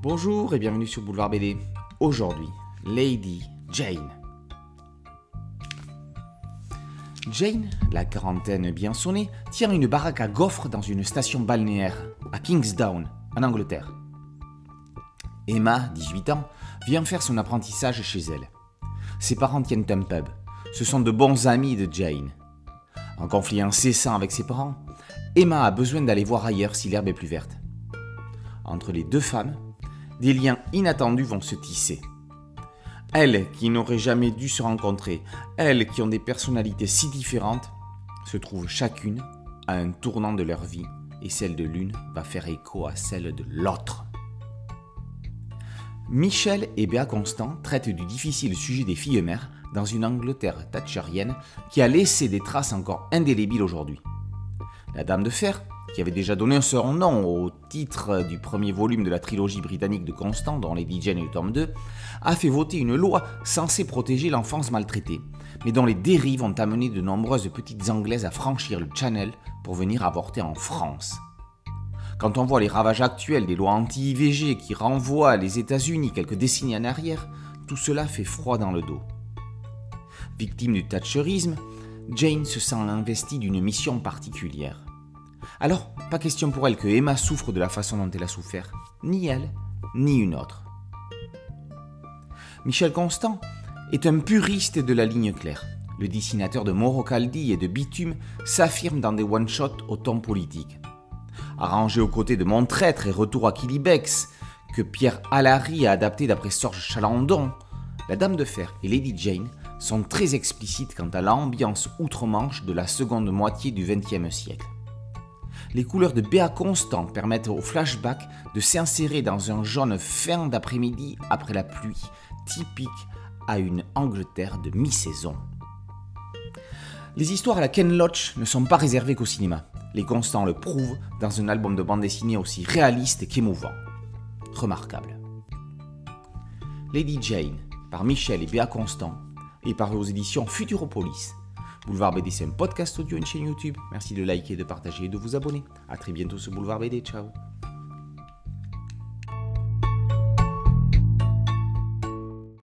Bonjour et bienvenue sur Boulevard BD. Aujourd'hui, Lady Jane. Jane, la quarantaine bien sonnée, tient une baraque à gaufres dans une station balnéaire, à Kingsdown, en Angleterre. Emma, 18 ans, vient faire son apprentissage chez elle. Ses parents tiennent un pub. Ce sont de bons amis de Jane. En conflit incessant avec ses parents, Emma a besoin d'aller voir ailleurs si l'herbe est plus verte. Entre les deux femmes, des liens inattendus vont se tisser. Elles qui n'auraient jamais dû se rencontrer, elles qui ont des personnalités si différentes, se trouvent chacune à un tournant de leur vie et celle de l'une va faire écho à celle de l'autre. Michel et Béa Constant traitent du difficile sujet des filles mères dans une Angleterre thatcherienne qui a laissé des traces encore indélébiles aujourd'hui. La Dame de Fer, qui avait déjà donné son nom au titre du premier volume de la trilogie britannique de Constant, dont Lady Jane est le tome 2, a fait voter une loi censée protéger l'enfance maltraitée, mais dont les dérives ont amené de nombreuses petites Anglaises à franchir le Channel pour venir avorter en France. Quand on voit les ravages actuels des lois anti-IVG qui renvoient les États-Unis quelques décennies en arrière, tout cela fait froid dans le dos. Victime du thatcherisme, Jane se sent investie d'une mission particulière. Alors, pas question pour elle que Emma souffre de la façon dont elle a souffert, ni elle, ni une autre. Michel Constant est un puriste de la ligne claire. Le dessinateur de Morocaldi et de Bitume s'affirme dans des one-shots au ton politique. Arrangé aux côtés de Mon Traître et Retour à Kilibex, que Pierre Allary a adapté d'après Sorge Chalandon, La Dame de Fer et Lady Jane sont très explicites quant à l'ambiance outre-Manche de la seconde moitié du XXe siècle les couleurs de Béa Constant permettent au flashback de s'insérer dans un jaune fin d'après-midi après la pluie, typique à une Angleterre de mi-saison. Les histoires à la Ken Loach ne sont pas réservées qu'au cinéma. Les Constants le prouvent dans un album de bande dessinée aussi réaliste qu'émouvant. Remarquable. Lady Jane, par Michel et Béa Constant, et par aux éditions Futuropolis, Boulevard BD, c'est un podcast audio, une chaîne YouTube. Merci de liker, de partager et de vous abonner. A très bientôt sur Boulevard BD. Ciao